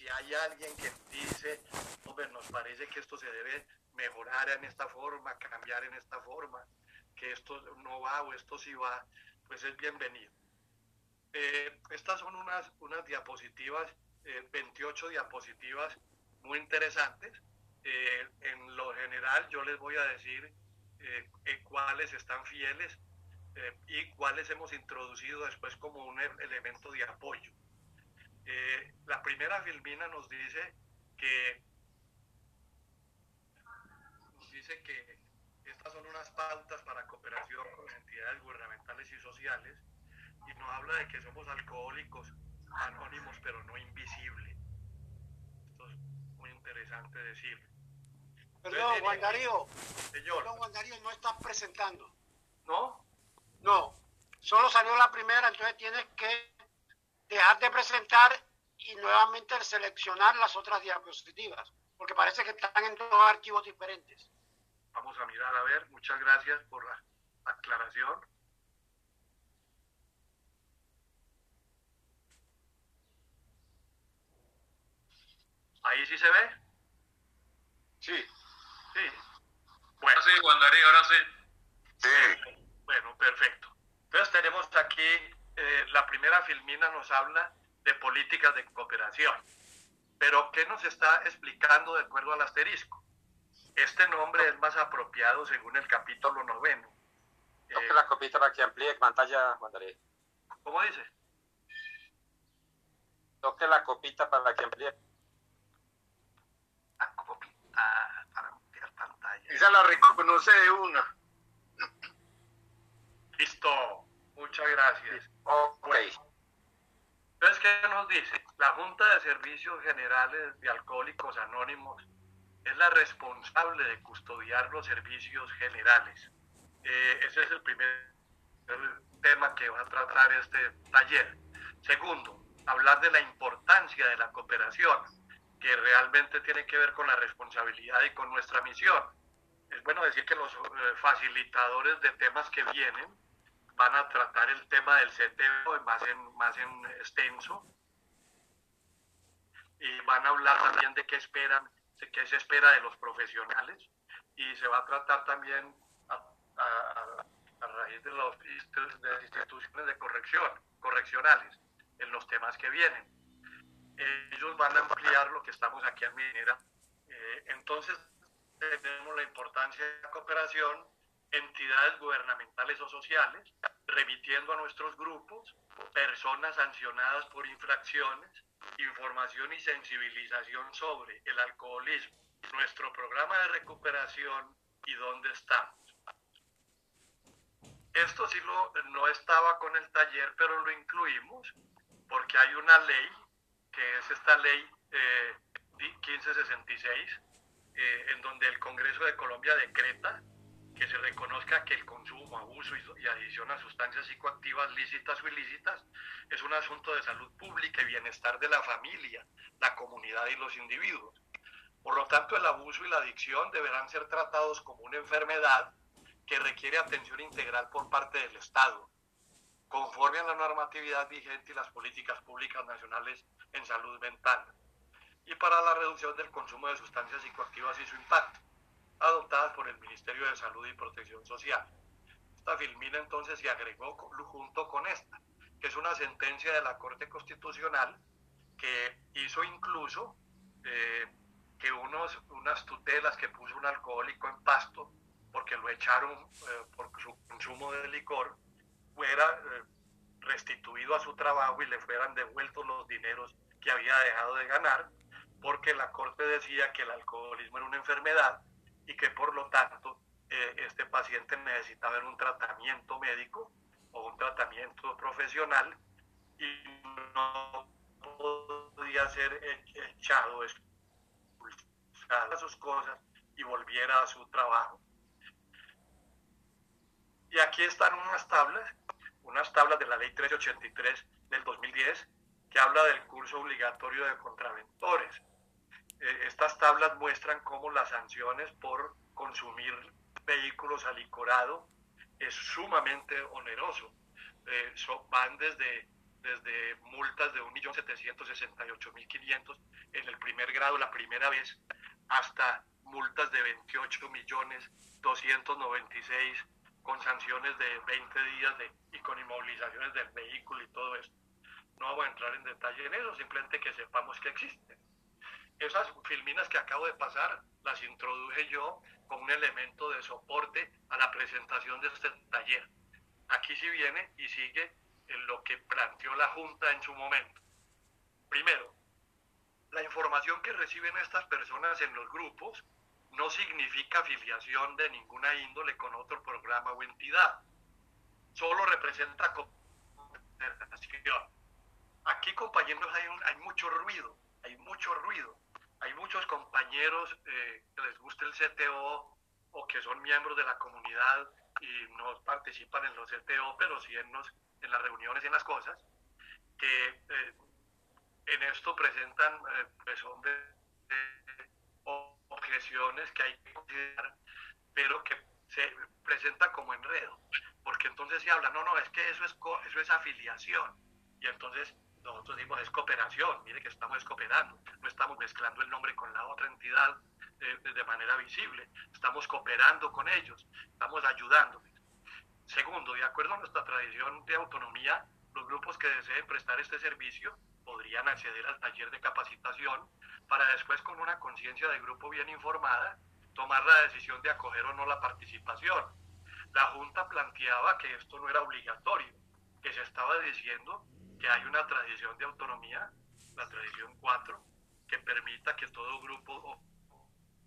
si hay alguien que dice, nos parece que esto se debe mejorar en esta forma, cambiar en esta forma, que esto no va o esto sí va, pues es bienvenido. Eh, estas son unas, unas diapositivas, 28 eh, diapositivas muy interesantes. Eh, en lo general yo les voy a decir cuáles están fieles y cuáles hemos introducido después como un elemento de apoyo. La primera filmina nos dice que nos dice que estas son unas pautas para cooperación con entidades gubernamentales y sociales y nos habla de que somos alcohólicos anónimos pero no invisibles. Esto es muy interesante decir. Perdón, Juan Darío. Perdón, Juan Darío, no estás presentando. ¿No? No. Solo salió la primera, entonces tienes que dejar de presentar y nuevamente seleccionar las otras diapositivas, porque parece que están en dos archivos diferentes. Vamos a mirar, a ver, muchas gracias por la aclaración. ¿Ahí sí se ve? Sí. Sí. Bueno. sí, Juan Darío, ahora sí. Sí. Bueno, perfecto. Entonces tenemos aquí, eh, la primera filmina nos habla de políticas de cooperación. Pero, ¿qué nos está explicando de acuerdo al asterisco? Este nombre es más apropiado según el capítulo noveno. Toque la copita para que amplíe pantalla, Juan Darío. ¿Cómo dice? Toque la copita para que amplíe para ampliar pantalla. Esa la reconoce de una. Listo, muchas gracias. Ok. Entonces, ¿qué nos dice? La Junta de Servicios Generales de Alcohólicos Anónimos es la responsable de custodiar los servicios generales. Eh, ese es el primer tema que va a tratar este taller. Segundo, hablar de la importancia de la cooperación que realmente tiene que ver con la responsabilidad y con nuestra misión. Es bueno decir que los eh, facilitadores de temas que vienen van a tratar el tema del CTO más en, más en extenso. Y van a hablar también de qué esperan, de qué se espera de los profesionales. Y se va a tratar también a, raíz de, los, de las instituciones de corrección, correccionales en los temas que vienen. Ellos van a ampliar lo que estamos aquí en Minera. Eh, entonces, tenemos la importancia de la cooperación, entidades gubernamentales o sociales, remitiendo a nuestros grupos, personas sancionadas por infracciones, información y sensibilización sobre el alcoholismo, nuestro programa de recuperación y dónde estamos. Esto sí lo, no estaba con el taller, pero lo incluimos porque hay una ley que es esta ley 1566, eh, eh, en donde el Congreso de Colombia decreta que se reconozca que el consumo, abuso y, adición a sustancias psicoactivas lícitas o ilícitas es un asunto de salud pública y bienestar de la familia, la comunidad y los individuos. Por lo tanto, el abuso y la adicción deberán ser tratados como una enfermedad que requiere atención integral por parte del Estado, conforme a la normatividad vigente y las políticas públicas nacionales en salud mental, y para la reducción del consumo de sustancias psicoactivas y su impacto, adoptadas por el Ministerio de Salud y Protección Social. Esta filmina entonces se agregó junto con esta, que es una sentencia de la Corte Constitucional que hizo incluso eh, que unos, unas tutelas que puso un alcohólico en pasto porque lo echaron eh, por su consumo de licor, fuera eh, restituido a su trabajo y le fueran devueltos los dineros que había dejado de ganar, porque la Corte decía que el alcoholismo era una enfermedad y que por lo tanto eh, este paciente necesitaba un tratamiento médico o un tratamiento profesional y no podía ser echado, a sus cosas y volviera a su trabajo. Y aquí están unas tablas unas tablas de la ley 1383 del 2010 que habla del curso obligatorio de contraventores. Eh, estas tablas muestran cómo las sanciones por consumir vehículos alicorado es sumamente oneroso. Eh, van desde desde multas de 1.768.500 en el primer grado la primera vez hasta multas de 28.296 con sanciones de 20 días de, y con inmovilizaciones del vehículo y todo esto. No vamos a entrar en detalle en eso, simplemente que sepamos que existen. Esas filminas que acabo de pasar las introduje yo como un elemento de soporte a la presentación de este taller. Aquí sí viene y sigue en lo que planteó la Junta en su momento. Primero, la información que reciben estas personas en los grupos no significa afiliación de ninguna índole con otro programa o entidad. Solo representa Aquí, compañeros, hay, hay mucho ruido, hay mucho ruido. Hay muchos compañeros eh, que les gusta el CTO o que son miembros de la comunidad y no participan en los CTO, pero sí en, los, en las reuniones y en las cosas, que eh, en esto presentan eh, pues, objeciones que hay que considerar, pero que se presentan como enredo, porque entonces se habla, no, no, es que eso es, eso es afiliación, y entonces nosotros decimos es cooperación, mire que estamos cooperando, no estamos mezclando el nombre con la otra entidad eh, de manera visible, estamos cooperando con ellos, estamos ayudándoles. Segundo, de acuerdo a nuestra tradición de autonomía, los grupos que deseen prestar este servicio podrían acceder al taller de capacitación para después con una conciencia de grupo bien informada tomar la decisión de acoger o no la participación. La Junta planteaba que esto no era obligatorio, que se estaba diciendo que hay una tradición de autonomía, la tradición 4, que permita que todo grupo,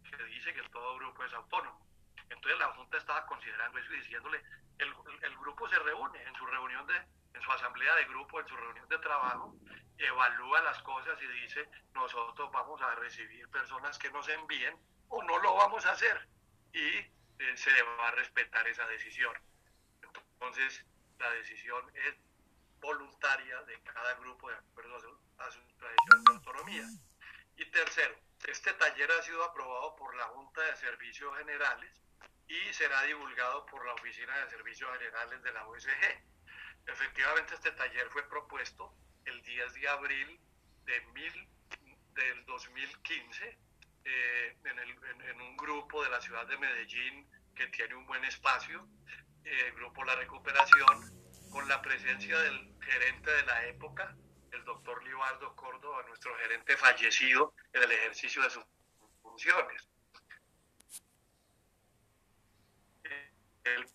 que dice que todo grupo es autónomo. Entonces la Junta estaba considerando eso y diciéndole, el, el grupo se reúne en su reunión de, en su asamblea de grupo, en su reunión de trabajo, evalúa las cosas y dice, nosotros vamos a recibir personas que nos envíen o no lo vamos a hacer. Y eh, se va a respetar esa decisión. Entonces, la decisión es voluntaria de cada grupo de acuerdo a su, tradición de autonomía. Y tercero, este taller ha sido aprobado por la Junta de Servicios Generales y será divulgado por la Oficina de Servicios Generales de la OSG. Efectivamente, este taller fue propuesto el 10 de abril de mil, del 2015 eh, en, un grupo de la ciudad de Medellín que tiene un buen espacio, eh, el grupo La Recuperación, con la presencia del gerente de la época, el doctor Libardo Córdoba, nuestro gerente fallecido en el ejercicio de sus funciones. Él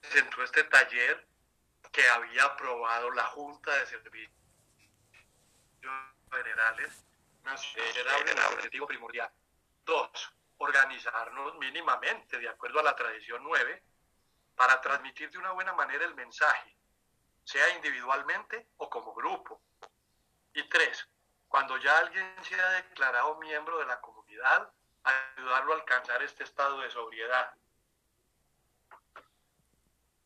presentó este taller que había aprobado la Junta de Servicios Generales era un objetivo primordial. Dos, organizarnos mínimamente, de acuerdo a la tradición 9, para transmitir de una buena manera el mensaje, sea individualmente o como grupo. Y tres, cuando ya alguien se ha declarado miembro de la comunidad, ayudarlo a alcanzar este estado de sobriedad.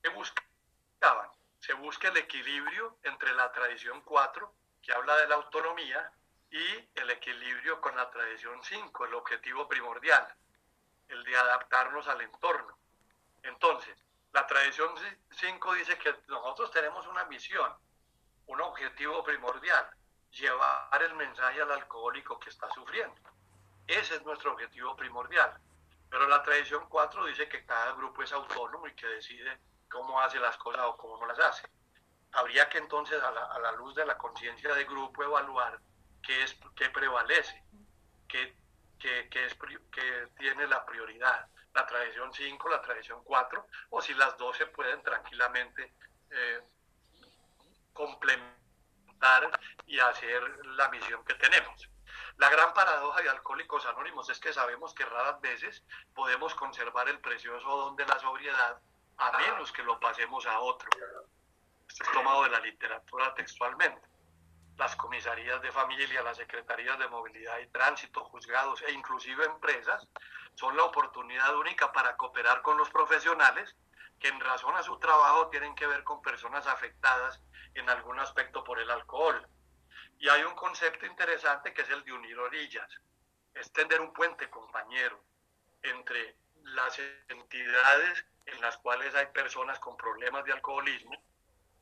¿Qué buscaban? Se busca el equilibrio entre la tradición 4, que habla de la autonomía, y el equilibrio con la tradición 5, el objetivo primordial, el de adaptarnos al entorno. Entonces, la tradición 5 dice que nosotros tenemos una misión, un objetivo primordial, llevar el mensaje al alcohólico que está sufriendo. Ese es nuestro objetivo primordial. Pero la tradición 4 dice que cada grupo es autónomo y que decide cómo hace las cosas o cómo no las hace. Habría que entonces, a la, luz de la conciencia de grupo, evaluar qué, es, qué prevalece, qué, qué tiene la prioridad la tradición 5, la tradición 4, o si las dos se pueden tranquilamente eh, complementar y hacer la misión que tenemos. La gran paradoja de Alcohólicos Anónimos es que sabemos que raras veces podemos conservar el precioso don de la sobriedad a menos que lo pasemos a otro. Esto es tomado de la literatura textualmente. Las comisarías de familia, las secretarías de movilidad y tránsito, juzgados e inclusive empresas son la oportunidad única para cooperar con los profesionales que en razón a su trabajo tienen que ver con personas afectadas en algún aspecto por el alcohol. Y hay un concepto interesante que es el de unir orillas, es tender un puente compañero entre las entidades en las cuales hay personas con problemas de alcoholismo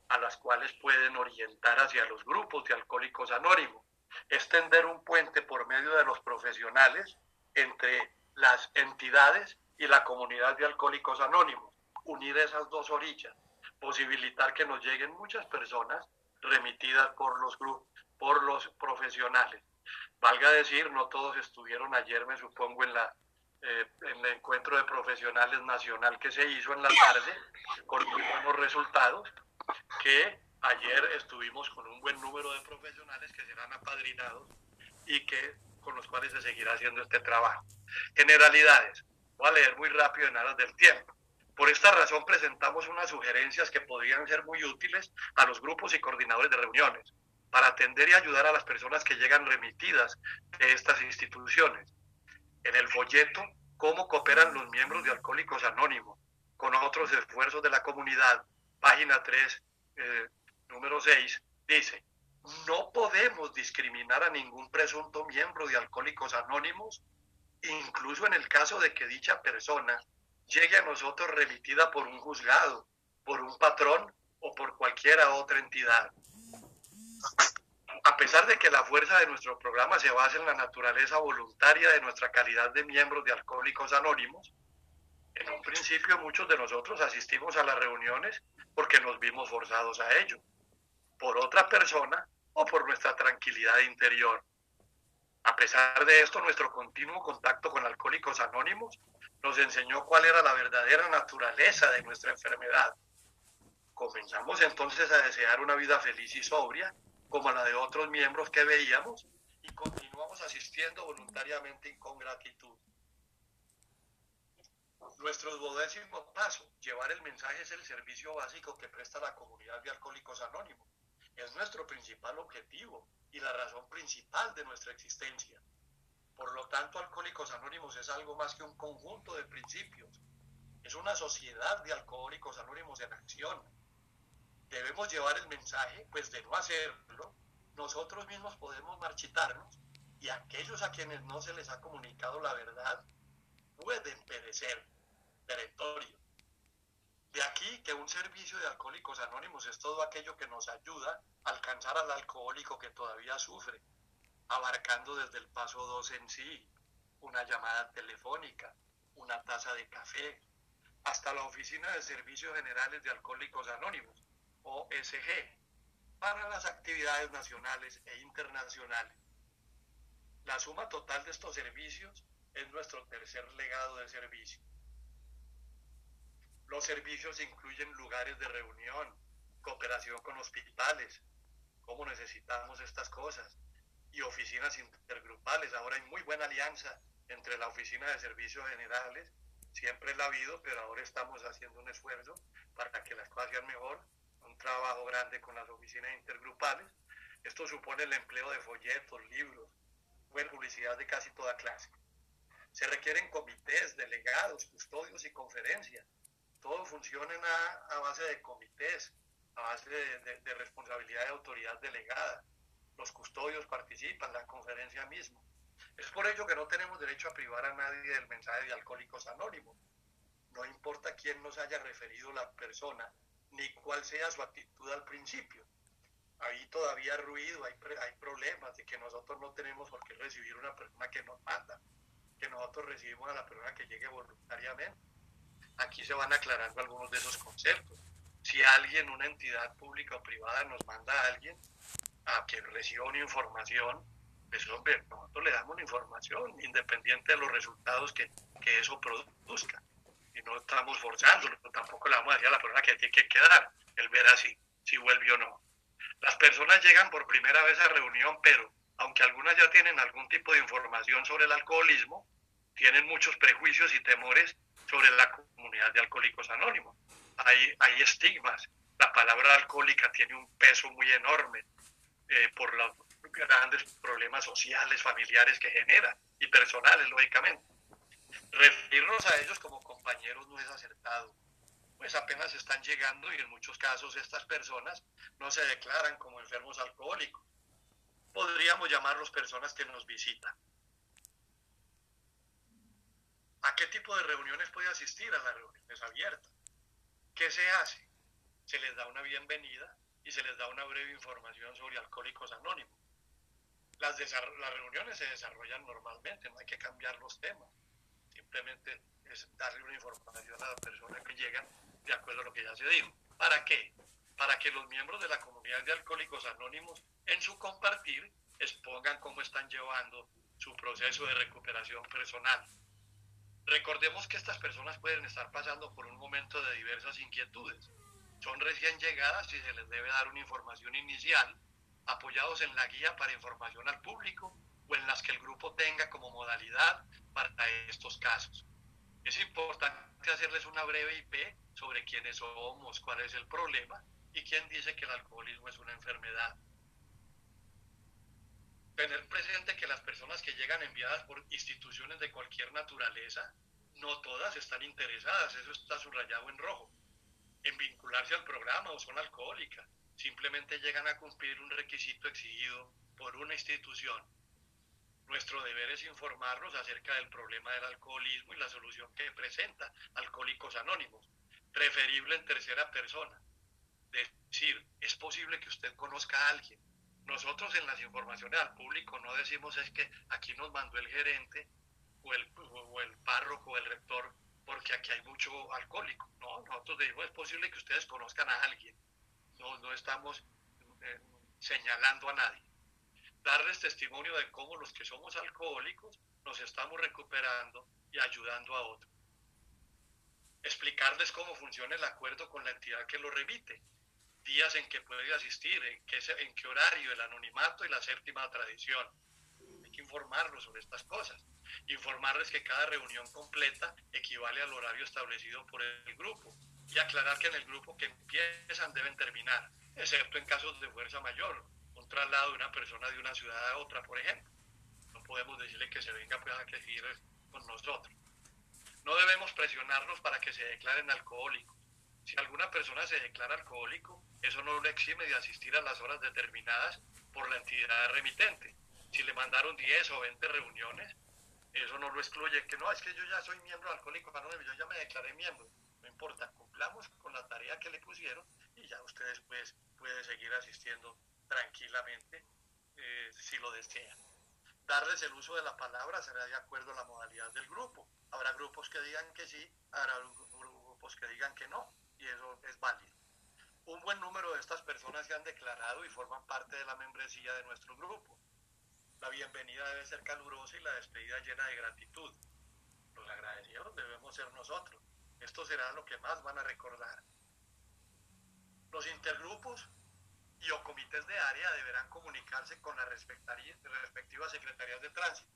a las cuales pueden orientar hacia los grupos de alcohólicos anónimos. Es tender un puente por medio de los profesionales entre las entidades y la comunidad de alcohólicos anónimos, unir esas dos orillas, posibilitar que nos lleguen muchas personas remitidas por los grupos, por los profesionales. Valga decir, no todos estuvieron ayer, me supongo, en la eh, en el encuentro de profesionales nacional que se hizo en la tarde, con muy buenos resultados, que ayer estuvimos con un buen número de profesionales que serán apadrinados y que con los cuales se seguirá haciendo este trabajo. Generalidades. Voy a leer muy rápido en aras del tiempo. Por esta razón presentamos unas sugerencias que podrían ser muy útiles a los grupos y coordinadores de reuniones para atender y ayudar a las personas que llegan remitidas de estas instituciones en el folleto cómo cooperan los miembros de Alcohólicos Anónimos con otros esfuerzos de la comunidad, página 3, eh, número 6, dice, no podemos discriminar a ningún presunto miembro de Alcohólicos Anónimos, incluso en el caso de que dicha persona llegue a nosotros remitida por un juzgado, por un patrón o por cualquiera otra entidad a pesar de que la fuerza de nuestro programa se basa en la naturaleza voluntaria de nuestra calidad de miembros de Alcohólicos Anónimos, en un principio muchos de nosotros asistimos a las reuniones porque nos vimos forzados a ello, por otra persona o por nuestra tranquilidad interior. A pesar de esto, nuestro continuo contacto con Alcohólicos Anónimos nos enseñó cuál era la verdadera naturaleza de nuestra enfermedad. Comenzamos entonces a desear una vida feliz y sobria como la de otros miembros que veíamos y continuamos asistiendo voluntariamente y con gratitud. Nuestro duodécimo paso, llevar el mensaje es el servicio básico que presta la comunidad de Alcohólicos Anónimos. Es nuestro principal objetivo y la razón principal de nuestra existencia. Por lo tanto, Alcohólicos Anónimos es algo más que un conjunto de principios. Es una sociedad de alcohólicos anónimos en acción, debemos llevar el mensaje, pues de no hacerlo, nosotros mismos podemos marchitarnos y aquellos a quienes no se les ha comunicado la verdad pueden perecer peretorio. De aquí que un servicio de alcohólicos anónimos es todo aquello que nos ayuda a alcanzar al alcohólico que todavía sufre, abarcando desde el paso 2 en sí, una llamada telefónica, una taza de café, hasta la oficina de servicios generales de alcohólicos anónimos, OSG para las actividades nacionales e internacionales. La suma total de estos servicios es nuestro tercer legado de servicio. Los servicios incluyen lugares de reunión, cooperación con hospitales, cómo necesitamos estas cosas, y oficinas intergrupales. Ahora hay muy buena alianza entre la Oficina de Servicios Generales, siempre la ha habido, pero ahora estamos haciendo un esfuerzo para que las cosas sean mejor trabajo grande con las oficinas intergrupales. Esto supone el empleo de folletos, libros, buena publicidad de casi toda clase. Se requieren comités, delegados, custodios y conferencias. Todo funciona a, base de comités, a base de, responsabilidad de autoridad delegada. Los custodios participan, la conferencia misma. Es por ello que no tenemos derecho a privar a nadie del mensaje de Alcohólicos Anónimos. No importa quién nos haya referido la persona, ni cuál sea su actitud al principio. Ahí todavía ruido, hay, hay problemas de que nosotros no tenemos por qué recibir una persona que nos manda, que nosotros recibimos a la persona que llegue voluntariamente. Aquí se van aclarando algunos de esos conceptos. Si alguien, una entidad pública o privada nos manda a alguien a que reciba una información, pues nosotros le damos una información independiente de los resultados que, que eso produzca y no estamos forzando, tampoco le vamos a decir a la persona que tiene que quedar, el ver así, si vuelve o no. Las personas llegan por primera vez a reunión, pero aunque algunas ya tienen algún tipo de información sobre el alcoholismo, tienen muchos prejuicios y temores sobre la comunidad de alcohólicos anónimos. Hay, hay estigmas. La palabra alcohólica tiene un peso muy enorme eh, por los grandes problemas sociales, familiares que genera y personales, lógicamente. Referirnos a ellos como compañeros no es acertado, pues apenas están llegando y en muchos casos estas personas no se declaran como enfermos alcohólicos. Podríamos llamarlos personas que nos visitan. ¿A qué tipo de reuniones puede asistir a las reuniones abiertas? ¿Qué se hace? se les da una bienvenida y se les da una breve información sobre Alcohólicos Anónimos. Las, reuniones se desarrollan normalmente, no hay que cambiar los temas. Simplemente es darle una información a la persona que llega de acuerdo a lo que ya se dijo. ¿Para qué? Para que los miembros de la comunidad de Alcohólicos Anónimos en su compartir expongan cómo están llevando su proceso de recuperación personal. Recordemos que estas personas pueden estar pasando por un momento de diversas inquietudes. Son recién llegadas y se les debe dar una información inicial, apoyados en la guía para información al público o en las que el grupo tenga como modalidad para estos casos. Es importante hacerles una breve IP sobre quiénes somos, cuál es el problema y quién dice que el alcoholismo es una enfermedad tener presente que las personas que llegan enviadas por instituciones de cualquier naturaleza, no todas están interesadas, eso está subrayado en rojo, en vincularse al programa o son alcohólicas, simplemente llegan a cumplir un requisito exigido por una institución. Nuestro deber es informarlos acerca del problema del alcoholismo y la solución que presenta Alcohólicos Anónimos, preferible en tercera persona. Decir, es posible que usted conozca a alguien nosotros en las informaciones al público no decimos es que aquí nos mandó el gerente o el, o párroco o el rector porque aquí hay mucho alcohólico. No, nosotros decimos es posible que ustedes conozcan a alguien. No, no estamos eh, señalando a nadie. Darles testimonio de cómo los que somos alcohólicos nos estamos recuperando y ayudando a otros. Explicarles cómo funciona el acuerdo con la entidad que lo remite días en que puede asistir, en qué, horario, el anonimato y la séptima tradición. Hay que informarlos sobre estas cosas. Informarles que cada reunión completa equivale al horario establecido por el grupo y aclarar que en el grupo que empiezan deben terminar, excepto en casos de fuerza mayor, un traslado de una persona de una ciudad a otra, por ejemplo. No podemos decirle que se venga pues, a seguir con nosotros. No debemos presionarlos para que se declaren alcohólicos si alguna persona se declara alcohólico, eso no lo exime de asistir a las horas determinadas por la entidad remitente. Si le mandaron 10 o 20 reuniones, eso no lo excluye. Que no, es que yo ya soy miembro alcohólico yo ya me declaré miembro. No importa, cumplamos con la tarea que le pusieron y ya usted después puede seguir asistiendo tranquilamente eh, si lo desea. Darles el uso de la palabra será de acuerdo a la modalidad del grupo. Habrá grupos que digan que sí, habrá grupos que digan que no y eso es válido. Un buen número de estas personas se han declarado y forman parte de la membresía de nuestro grupo. La bienvenida debe ser calurosa y la despedida llena de gratitud. Los agradecidos debemos ser nosotros. Esto será lo que más van a recordar. Los intergrupos y o comités de área deberán comunicarse con las respectivas secretarías de tránsito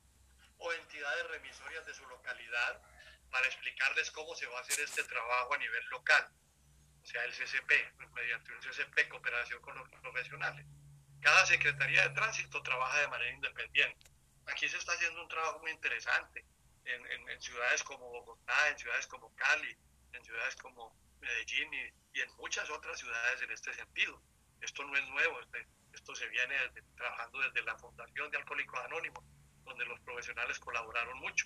o entidades remisorias de su localidad para explicarles cómo se va a hacer este trabajo a nivel local sea, el CCP, mediante un CCP, cooperación con los profesionales. Cada Secretaría de Tránsito trabaja de manera independiente. Aquí se está haciendo un trabajo muy interesante en, en, ciudades como Bogotá, en ciudades como Cali, en ciudades como Medellín y, en muchas otras ciudades en este sentido. Esto no es nuevo, este, esto se viene trabajando desde la Fundación de Alcohólicos Anónimos, donde los profesionales colaboraron mucho.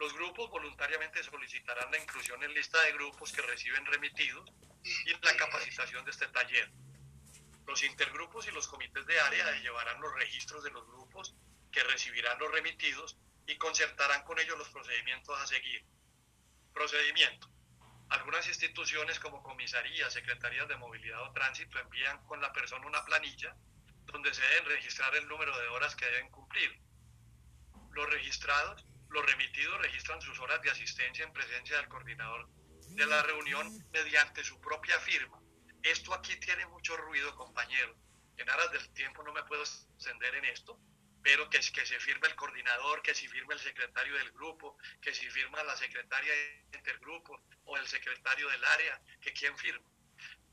Los grupos voluntariamente solicitarán la inclusión en lista de grupos que reciben remitidos y la capacitación de este taller. Los intergrupos y los comités de área llevarán los registros de los grupos que recibirán los remitidos y concertarán con ellos los procedimientos a seguir. Procedimiento. Algunas instituciones como comisarías, secretarías de movilidad o tránsito envían con la persona una planilla donde se deben registrar el número de horas que deben cumplir. Los registrados los remitidos registran sus horas de asistencia en presencia del coordinador de la reunión mediante su propia firma. Esto aquí tiene mucho ruido, compañero. En aras del tiempo no me puedo extender en esto, pero que, que se firme el coordinador, que si firme el secretario del grupo, que si firma la secretaria de intergrupo o el secretario del área, que quien firma.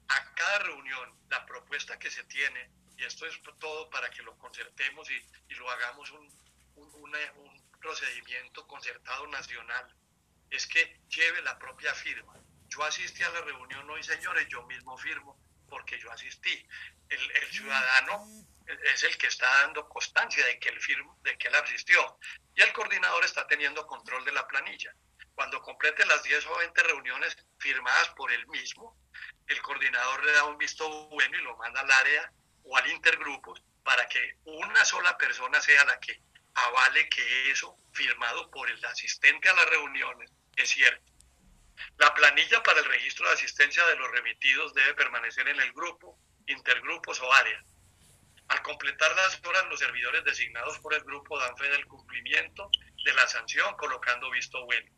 A cada reunión, la propuesta que se tiene, y esto es todo para que lo concertemos y, y lo hagamos un, un, un procedimiento concertado nacional es que lleve la propia firma. Yo asistí a la reunión hoy, señores, yo mismo firmo porque yo asistí. El, el ciudadano es el que está dando constancia de que, él firmo, de que él asistió y el coordinador está teniendo control de la planilla. Cuando complete las 10 o 20 reuniones firmadas por él mismo, el coordinador le da un visto bueno y lo manda al área o al intergrupo para que una sola persona sea la que avale que eso firmado por el asistente a las reuniones es cierto. La planilla para el registro de asistencia de los remitidos debe permanecer en el grupo, intergrupos o áreas. Al completar las horas, los servidores designados por el grupo dan fe del cumplimiento de la sanción colocando visto bueno.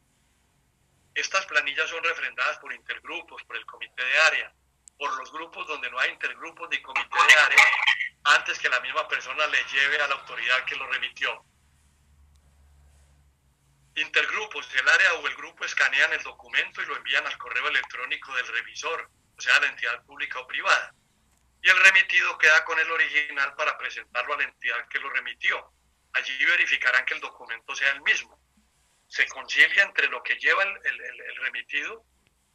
Estas planillas son refrendadas por intergrupos, por el comité de área, por los grupos donde no hay intergrupos ni comité de área, antes que la misma persona le lleve a la autoridad que lo remitió. Intergrupos, el área o el grupo escanean el documento y lo envían al correo electrónico del revisor, o sea, la entidad pública o privada. Y el remitido queda con el original para presentarlo a la entidad que lo remitió. Allí verificarán que el documento sea el mismo. Se concilia entre lo que lleva el, remitido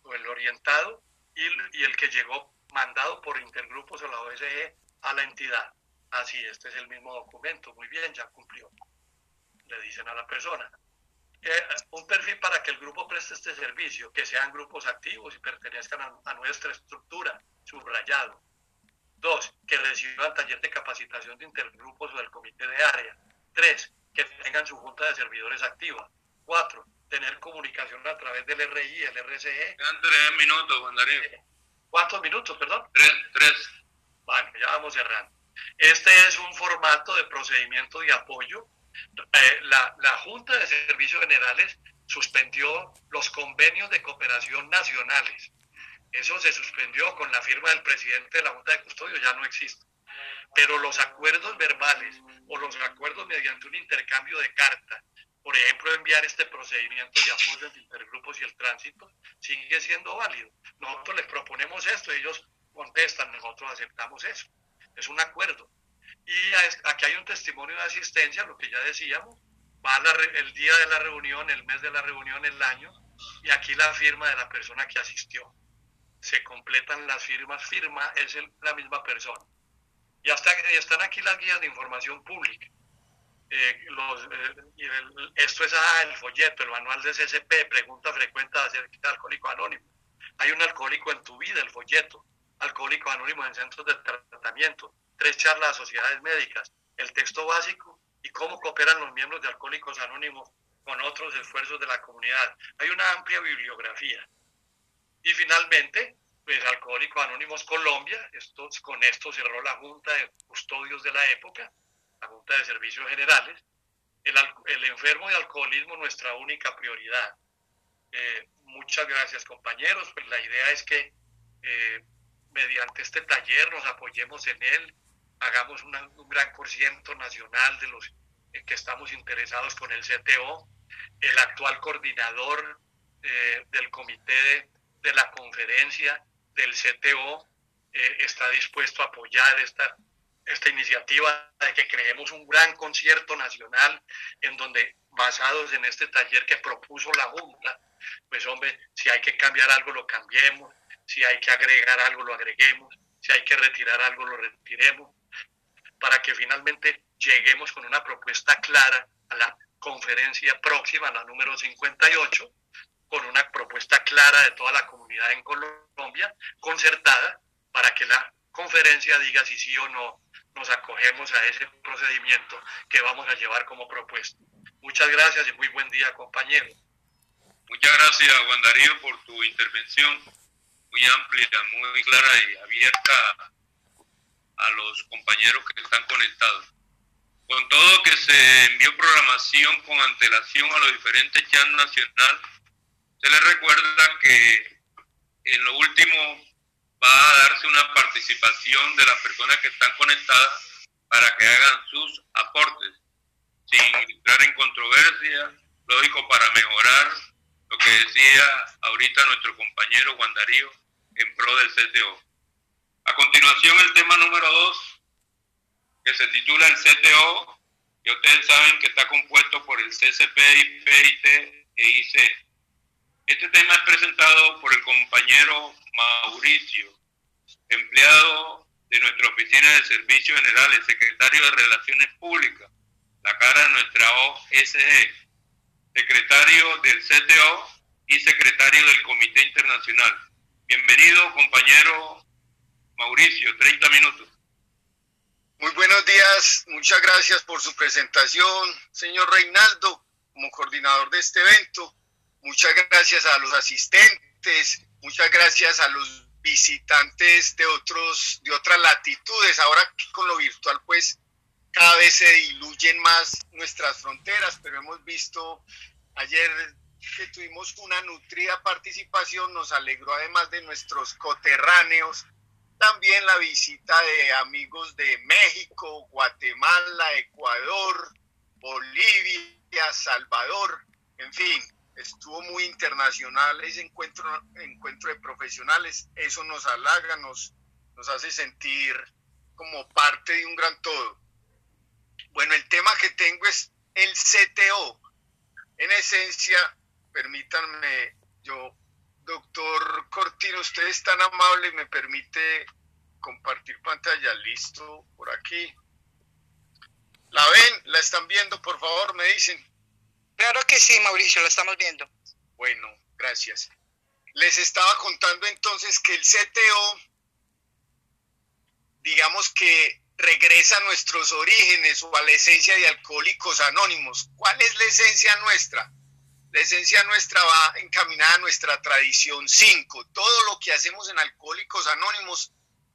o el orientado y, y, el que llegó mandado por intergrupos o la OSG a la entidad. Así, este es el mismo documento. Muy bien, ya cumplió. Le dicen a la persona un perfil para que el grupo preste este servicio, que sean grupos activos y pertenezcan a, nuestra estructura, subrayado. Dos, que reciban taller de capacitación de intergrupos o del comité de área. Tres, que tengan su junta de servidores activa. Cuatro, tener comunicación a través del RI el RCE. Quedan tres minutos, Juan ¿Cuántos minutos, perdón? Tres, tres. Bueno, ya vamos cerrando. Este es un formato de procedimiento de apoyo eh, la, la Junta de Servicios Generales suspendió los convenios de cooperación nacionales. Eso se suspendió con la firma del presidente de la Junta de Custodio, ya no existe. Pero los acuerdos verbales o los acuerdos mediante un intercambio de carta, por ejemplo, enviar este procedimiento de apoyo entre intergrupos y el tránsito, sigue siendo válido. Nosotros les proponemos esto, ellos contestan, nosotros aceptamos eso. Es un acuerdo. Y aquí hay un testimonio de asistencia, lo que ya decíamos, va el día de la reunión, el mes de la reunión, el año, y aquí la firma de la persona que asistió. Se completan las firmas, firma es la misma persona. Y hasta están aquí las guías de información pública. Eh, eh, esto es ah, el folleto, el manual de CCP, pregunta frecuente acerca de alcohólico anónimo. Hay un alcohólico en tu vida, el folleto. Alcohólico anónimo en centros de tratamiento tres charlas a sociedades médicas, el texto básico y cómo cooperan los miembros de Alcohólicos Anónimos con otros esfuerzos de la comunidad. Hay una amplia bibliografía. Y finalmente, pues Alcohólicos Anónimos Colombia, esto, con esto cerró la Junta de Custodios de la época, la Junta de Servicios Generales. El, el enfermo de alcoholismo, nuestra única prioridad. Eh, muchas gracias compañeros, pues la idea es que eh, mediante este taller nos apoyemos en él, hagamos un gran porciento nacional de los que estamos interesados con el CTO. El actual coordinador eh, del comité de, la conferencia del CTO eh, está dispuesto a apoyar esta, esta iniciativa de que creemos un gran concierto nacional en donde, basados en este taller que propuso la Junta, pues hombre, si hay que cambiar algo, lo cambiemos, si hay que agregar algo, lo agreguemos, si hay que retirar algo, lo retiremos, para que finalmente lleguemos con una propuesta clara a la conferencia próxima, la número 58, con una propuesta clara de toda la comunidad en Colombia, concertada, para que la conferencia diga si sí o no nos acogemos a ese procedimiento que vamos a llevar como propuesta. Muchas gracias y muy buen día, compañeros. Muchas gracias, Juan Darío, por tu intervención muy amplia, muy clara y abierta a los compañeros que están conectados. Con todo que se envió programación con antelación a los diferentes chats nacional, se les recuerda que en lo último va a darse una participación de las personas que están conectadas para que hagan sus aportes, sin entrar en controversia, lógico, para mejorar lo que decía ahorita nuestro compañero Juan Darío en pro del CTO. A continuación, el tema número dos, que se titula el CTO, que ustedes saben que está compuesto por el CCP, PIT e IC. Este tema es presentado por el compañero Mauricio, empleado de nuestra Oficina de Servicios Generales, secretario de Relaciones Públicas, la cara de nuestra OSG, secretario del CTO y secretario del Comité Internacional Bienvenido, compañero Mauricio, 30 minutos. Muy buenos días, muchas gracias por su presentación, señor Reinaldo, como coordinador de este evento. Muchas gracias a los asistentes, muchas gracias a los visitantes de otros de otras latitudes. Ahora con lo virtual pues cada vez se diluyen más nuestras fronteras, pero hemos visto ayer que tuvimos una nutrida participación, nos alegró además de nuestros coterráneos, también la visita de amigos de México, Guatemala, Ecuador, Bolivia, Salvador, en fin, estuvo muy internacional ese encuentro, encuentro de profesionales, eso nos halaga, nos, nos hace sentir como parte de un gran todo. Bueno, el tema que tengo es el CTO. En esencia, permítanme, yo, doctor Cortino, usted es tan amable y me permite compartir pantalla. Listo, por aquí. ¿La ven? ¿La están viendo? Por favor, me dicen. Claro que sí, Mauricio, la estamos viendo. Bueno, gracias. Les estaba contando entonces que el CTO, digamos que regresa a nuestros orígenes o a la esencia de Alcohólicos Anónimos. ¿Cuál es la esencia nuestra? La esencia nuestra va encaminada a nuestra tradición 5. Todo lo que hacemos en Alcohólicos Anónimos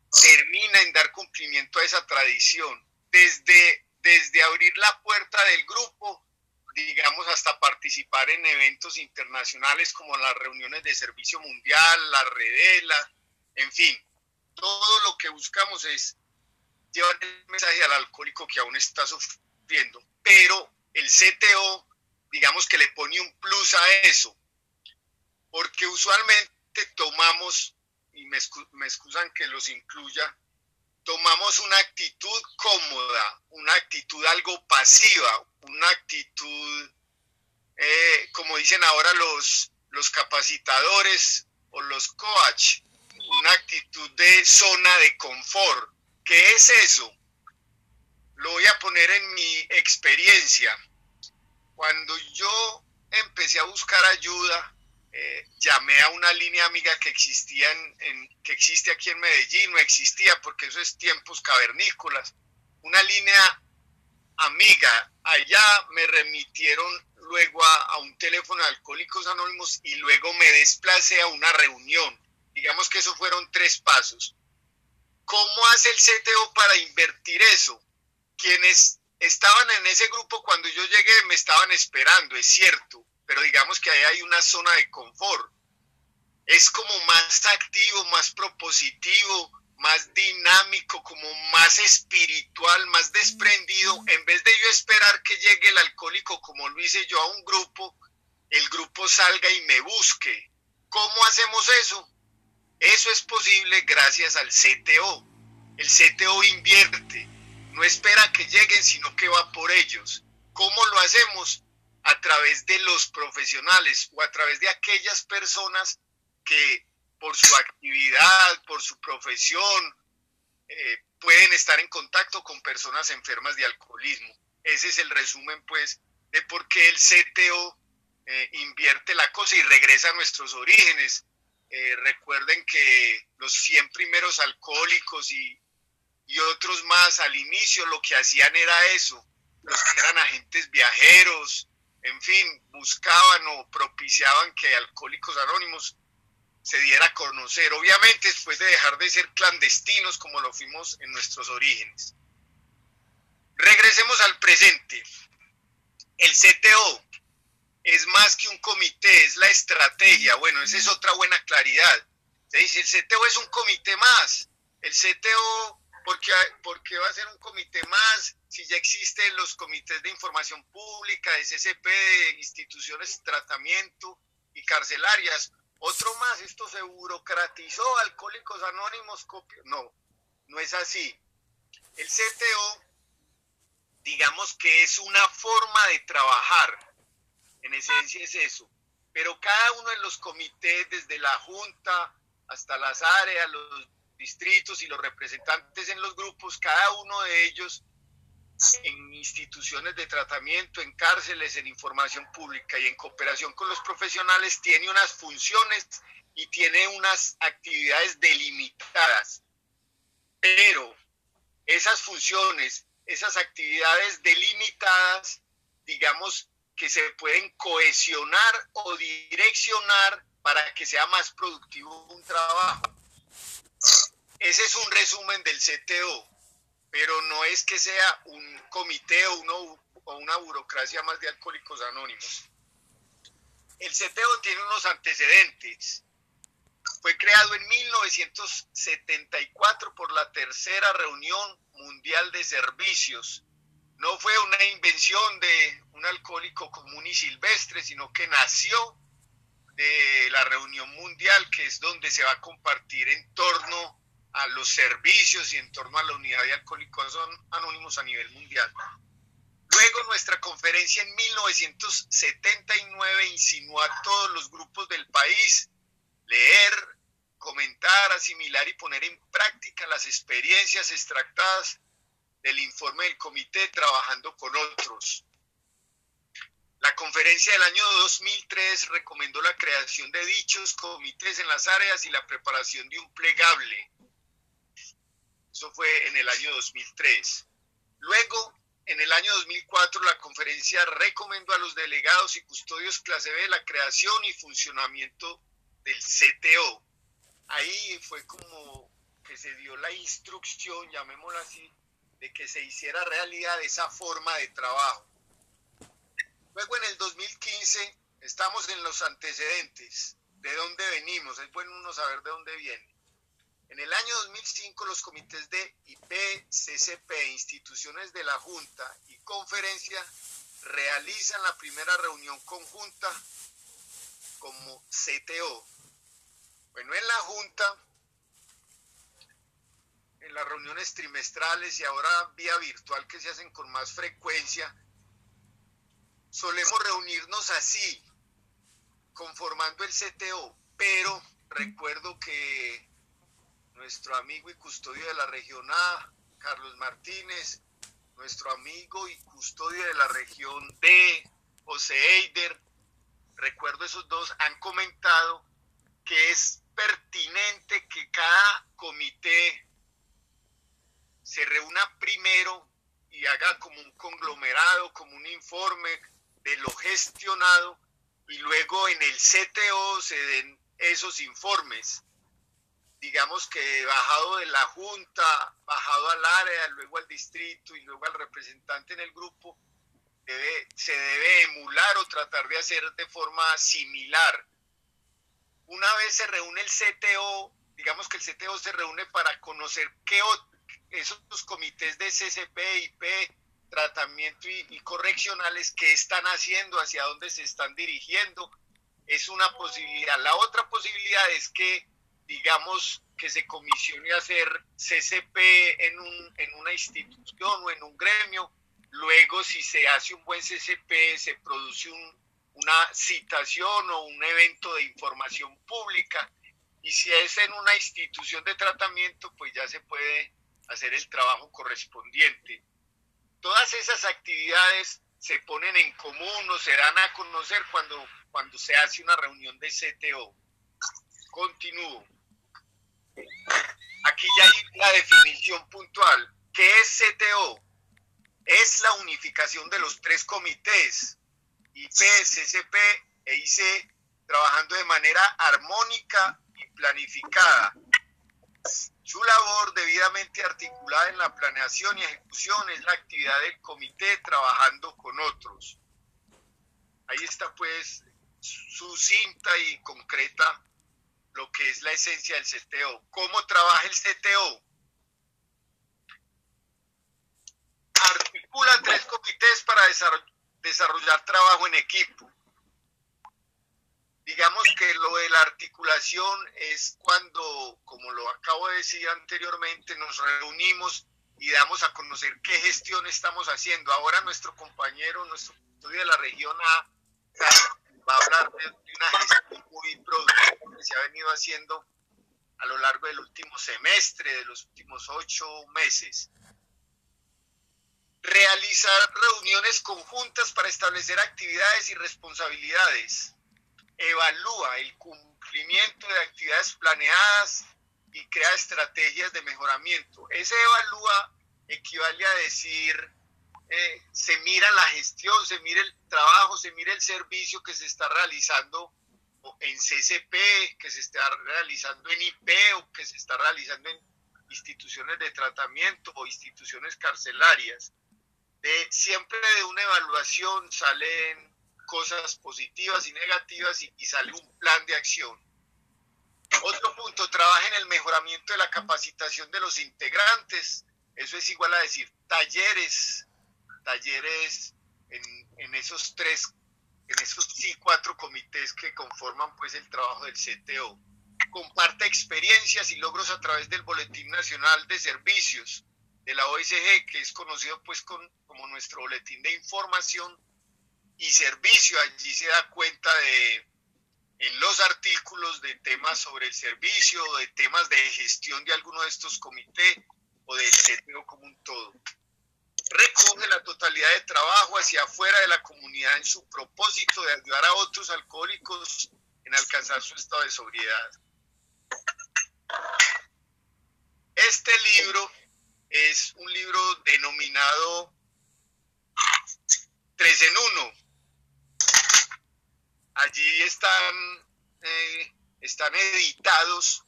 termina en dar cumplimiento a esa tradición. Desde, desde abrir la puerta del grupo, digamos, hasta participar en eventos internacionales como las reuniones de servicio mundial, la redela, en fin, todo lo que buscamos es llevar el mensaje al alcohólico que aún está sufriendo. Pero el CTO digamos que le pone un plus a eso, porque usualmente tomamos, y me, excusan que los incluya, tomamos una actitud cómoda, una actitud algo pasiva, una actitud, eh, como dicen ahora los, los capacitadores o los coach, una actitud de zona de confort. ¿Qué es eso? Lo voy a poner en mi experiencia cuando yo empecé a buscar ayuda, eh, llamé a una línea amiga que existía en, que existe aquí en Medellín, no existía porque eso es tiempos cavernícolas. Una línea amiga, allá me remitieron luego a, a un teléfono de Alcohólicos Anónimos y luego me desplacé a una reunión. Digamos que esos fueron tres pasos. ¿Cómo hace el CTO para invertir eso? Quienes estaban en ese grupo cuando yo llegué, me estaban esperando, es cierto, pero digamos que ahí hay una zona de confort. Es como más activo, más propositivo, más dinámico, como más espiritual, más desprendido. En vez de yo esperar que llegue el alcohólico como lo hice yo a un grupo, el grupo salga y me busque. ¿Cómo hacemos eso? Eso es posible gracias al CTO. El CTO invierte, no espera que lleguen, sino que va por ellos. ¿Cómo lo hacemos? A través de los profesionales o a través de aquellas personas que por su actividad, por su profesión, eh, pueden estar en contacto con personas enfermas de alcoholismo. Ese es el resumen, pues, de por qué el CTO eh, invierte la cosa y regresa a nuestros orígenes. Eh, recuerden que los 100 primeros alcohólicos y, y otros más al inicio lo que hacían era eso, los que eran agentes viajeros, en fin, buscaban o propiciaban que Alcohólicos Anónimos se diera a conocer, obviamente después de dejar de ser clandestinos como lo fuimos en nuestros orígenes. Regresemos al presente. El CTO es más que un comité, es la estrategia. Bueno, esa es otra buena claridad. Se dice, el CTO es un comité más. El CTO porque, porque va a ser un comité más, si ya existen los comités de información pública, de CCP, de instituciones de tratamiento y carcelarias. Otro más, esto se burocratizó, Alcohólicos Anónimos, copio. No, no es así. El CTO, digamos que es una forma de trabajar, en esencia es eso, pero cada uno de los comités, desde la Junta hasta las áreas, los distritos y los representantes en los grupos, cada uno de ellos en instituciones de tratamiento, en cárceles, en información pública y en cooperación con los profesionales, tiene unas funciones y tiene unas actividades delimitadas. Pero esas funciones, esas actividades delimitadas, digamos que se pueden cohesionar o direccionar para que sea más productivo un trabajo. Ese es un resumen del CTO pero no es que sea un comité o, una burocracia más de alcohólicos anónimos. El CTO tiene unos antecedentes. Fue creado en 1974 por la tercera reunión mundial de servicios. No fue una invención de un alcohólico común y silvestre, sino que nació de la reunión mundial, que es donde se va a compartir en torno a los servicios y en torno a la unidad de alcohólicos anónimos a nivel mundial. Luego nuestra conferencia en 1979 insinuó a todos los grupos del país leer, comentar, asimilar y poner en práctica las experiencias extractadas del informe del comité trabajando con otros. La conferencia del año 2003 recomendó la creación de dichos comités en las áreas y la preparación de un plegable eso fue en el año 2003. Luego, en el año 2004, la conferencia recomendó a los delegados y custodios clase B la creación y funcionamiento del CTO. Ahí fue como que se dio la instrucción, llamémosla así, de que se hiciera realidad esa forma de trabajo. Luego en el 2015 estamos en los antecedentes, de dónde venimos, es bueno uno saber de dónde viene. En el año 2005 los comités de IP, CCP, instituciones de la Junta y conferencia realizan la primera reunión conjunta como CTO. Bueno, en la Junta, en las reuniones trimestrales y ahora vía virtual que se hacen con más frecuencia, solemos reunirnos así, conformando el CTO, pero recuerdo que nuestro amigo y custodio de la región A, Carlos Martínez, nuestro amigo y custodio de la región D, José Eider, recuerdo esos dos, han comentado que es pertinente que cada comité se reúna primero y haga como un conglomerado, como un informe de lo gestionado y luego en el CTO se den esos informes digamos que bajado de la junta, bajado al área, luego al distrito y luego al representante en el grupo, se debe emular o tratar de hacer de forma similar. Una vez se reúne el CTO, digamos que el CTO se reúne para conocer qué esos comités de CCP, IP, tratamiento y, correccionales que están haciendo, hacia dónde se están dirigiendo, es una posibilidad. La otra posibilidad es que digamos, que se comisione hacer CCP en, un, en una institución o en un gremio. Luego, si se hace un buen CCP, se produce una citación o un evento de información pública. Y si es en una institución de tratamiento, pues ya se puede hacer el trabajo correspondiente. Todas esas actividades se ponen en común o se dan a conocer cuando, cuando se hace una reunión de CTO. Continúo. Aquí ya hay la definición puntual. ¿Qué es CTO? Es la unificación de los tres comités, IP, CCP e IC, trabajando de manera armónica y planificada. Su labor debidamente articulada en la planeación y ejecución es la actividad del comité trabajando con otros. Ahí está pues sucinta y concreta lo que es la esencia del CTO. ¿Cómo trabaja el CTO? Articula tres comités para desarrollar trabajo en equipo. Digamos que lo de la articulación es cuando, como lo acabo de decir anteriormente, nos reunimos y damos a conocer qué gestión estamos haciendo. Ahora nuestro compañero, nuestro estudio de la región A, va a hablar de, una gestión muy productiva que se ha venido haciendo a lo largo del último semestre, de los últimos ocho meses. Real realizar reuniones conjuntas para establecer actividades y responsabilidades. Evalúa el cumplimiento de actividades planeadas y crea estrategias de mejoramiento. Ese evalúa equivale a decir, eh, se mira la gestión, se mira el trabajo, se mira el servicio que se está realizando en CCP, que se está realizando en IP o que se está realizando en instituciones de tratamiento o instituciones carcelarias. Siempre de una evaluación salen cosas positivas y negativas y, y sale un plan de acción. Otro punto, trabaja en el mejoramiento de la capacitación de los integrantes. Eso es igual a decir talleres, talleres en, esos tres, en esos sí cuatro comités que conforman pues el trabajo del CTO. Comparte experiencias y logros a través del Boletín Nacional de Servicios de la OSG, que es conocido pues con, como nuestro boletín de información y servicio. Allí se da cuenta de en los artículos de temas sobre el servicio, de temas de gestión de alguno de estos comités o del CTO como un todo. Recoge la totalidad de trabajo hacia afuera de la comunidad en su propósito de ayudar a otros alcohólicos en alcanzar su estado de sobriedad. Este libro es un libro denominado Tres en Uno. Allí están, eh, están editados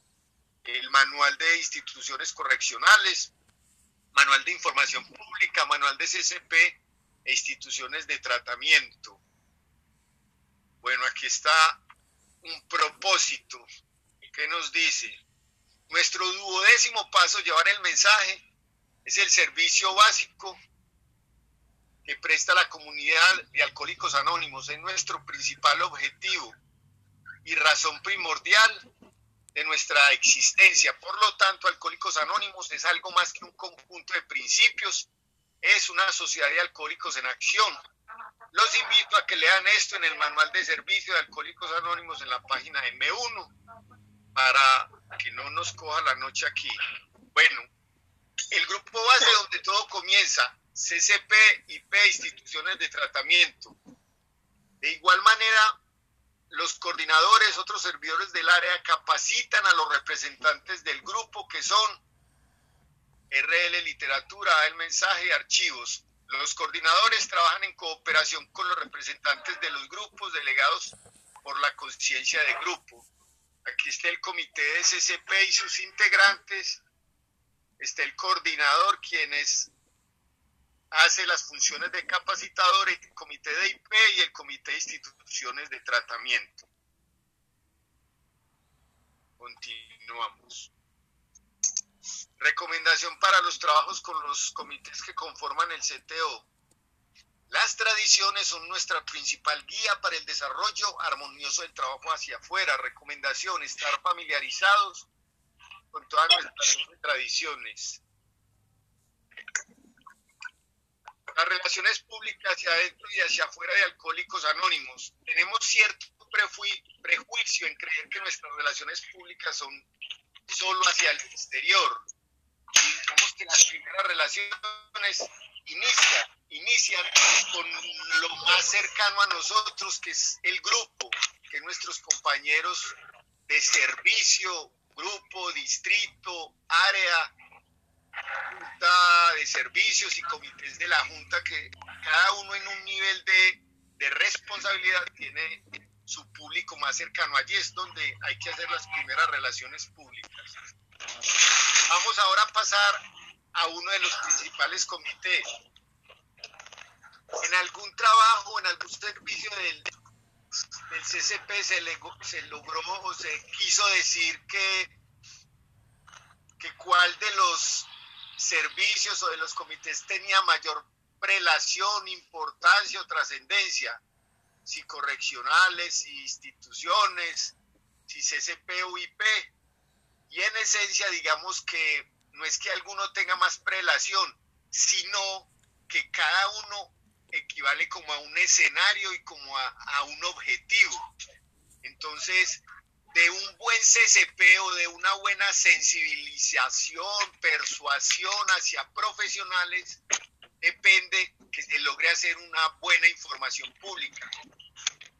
el manual de instituciones correccionales, manual de información pública, manual de CCP e instituciones de tratamiento. Bueno, aquí está un propósito. Que nos dice, nuestro duodécimo paso, llevar el mensaje, es el servicio básico que presta la comunidad de Alcohólicos Anónimos. Es nuestro principal objetivo y razón primordial de nuestra existencia. Por lo tanto, Alcohólicos Anónimos es algo más que un conjunto de principios, es una sociedad de alcohólicos en acción. Los invito a que lean esto en el manual de servicio de Alcohólicos Anónimos en la página M1 para que no nos coja la noche aquí. Bueno, el grupo base donde todo comienza, CCP, IP, instituciones de tratamiento. De igual manera, los coordinadores, otros servidores del área capacitan a los representantes del grupo que son RL Literatura, el mensaje y archivos. Los coordinadores trabajan en cooperación con los representantes de los grupos delegados por la conciencia de grupo. Aquí está el comité de CCP y sus integrantes. Está el coordinador, quien es, hace las funciones de capacitador, el comité de IP y el comité de instituciones de tratamiento. Continuamos. Recomendación para los trabajos con los comités que conforman el CTO. Las tradiciones son nuestra principal guía para el desarrollo armonioso del trabajo hacia afuera. Recomendación, estar familiarizados con todas nuestras tradiciones. Las relaciones públicas hacia adentro y hacia afuera de Alcohólicos Anónimos. Tenemos cierto prejuicio en creer que nuestras relaciones públicas son solo hacia el exterior. Digamos que las primeras relaciones inician, inician con lo más cercano a nosotros, que es el grupo, que nuestros compañeros de servicio, grupo, distrito, área, de servicios y comités de la junta, que cada uno en un nivel de, de responsabilidad tiene su público más cercano. Allí es donde hay que hacer las primeras relaciones públicas. Vamos ahora a pasar a uno de los principales comités. En algún trabajo, en algún servicio del, del CCP se, le, se logró o se quiso decir que, que cuál de los servicios o de los comités tenía mayor prelación, importancia o trascendencia si correccionales, si instituciones, si CCP o IP. Y en esencia, digamos que no es que alguno tenga más prelación, sino que cada uno equivale como a un escenario y como a, a un objetivo. Entonces, de un buen CCP o de una buena sensibilización, persuasión hacia profesionales, depende que hacer una buena información pública.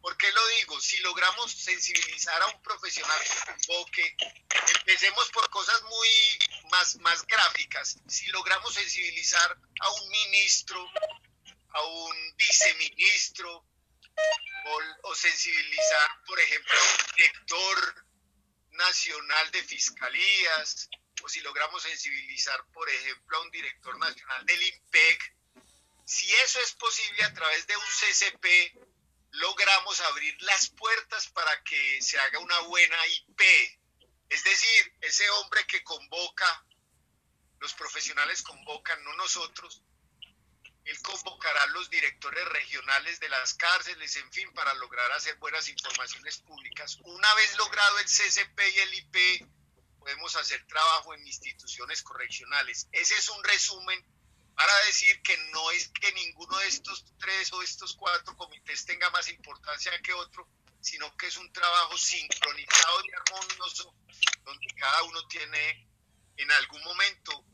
¿Por qué lo digo? Si logramos sensibilizar a un profesional que empecemos por cosas muy más, más gráficas. Si logramos sensibilizar a un ministro, a un viceministro, o, o sensibilizar, por ejemplo, a un director nacional de fiscalías, o si logramos sensibilizar, por ejemplo, a un director nacional del IMPEC, si eso es posible a través de un CCP, logramos abrir las puertas para que se haga una buena IP. Es decir, ese hombre que convoca, los profesionales convocan, no nosotros, él convocará a los directores regionales de las cárceles, en fin, para lograr hacer buenas informaciones públicas. Una vez logrado el CCP y el IP, podemos hacer trabajo en instituciones correccionales. Ese es un resumen para decir que no es que ninguno de estos tres o estos cuatro comités tenga más importancia que otro, sino que es un trabajo sincronizado y armonioso, donde cada uno tiene en algún momento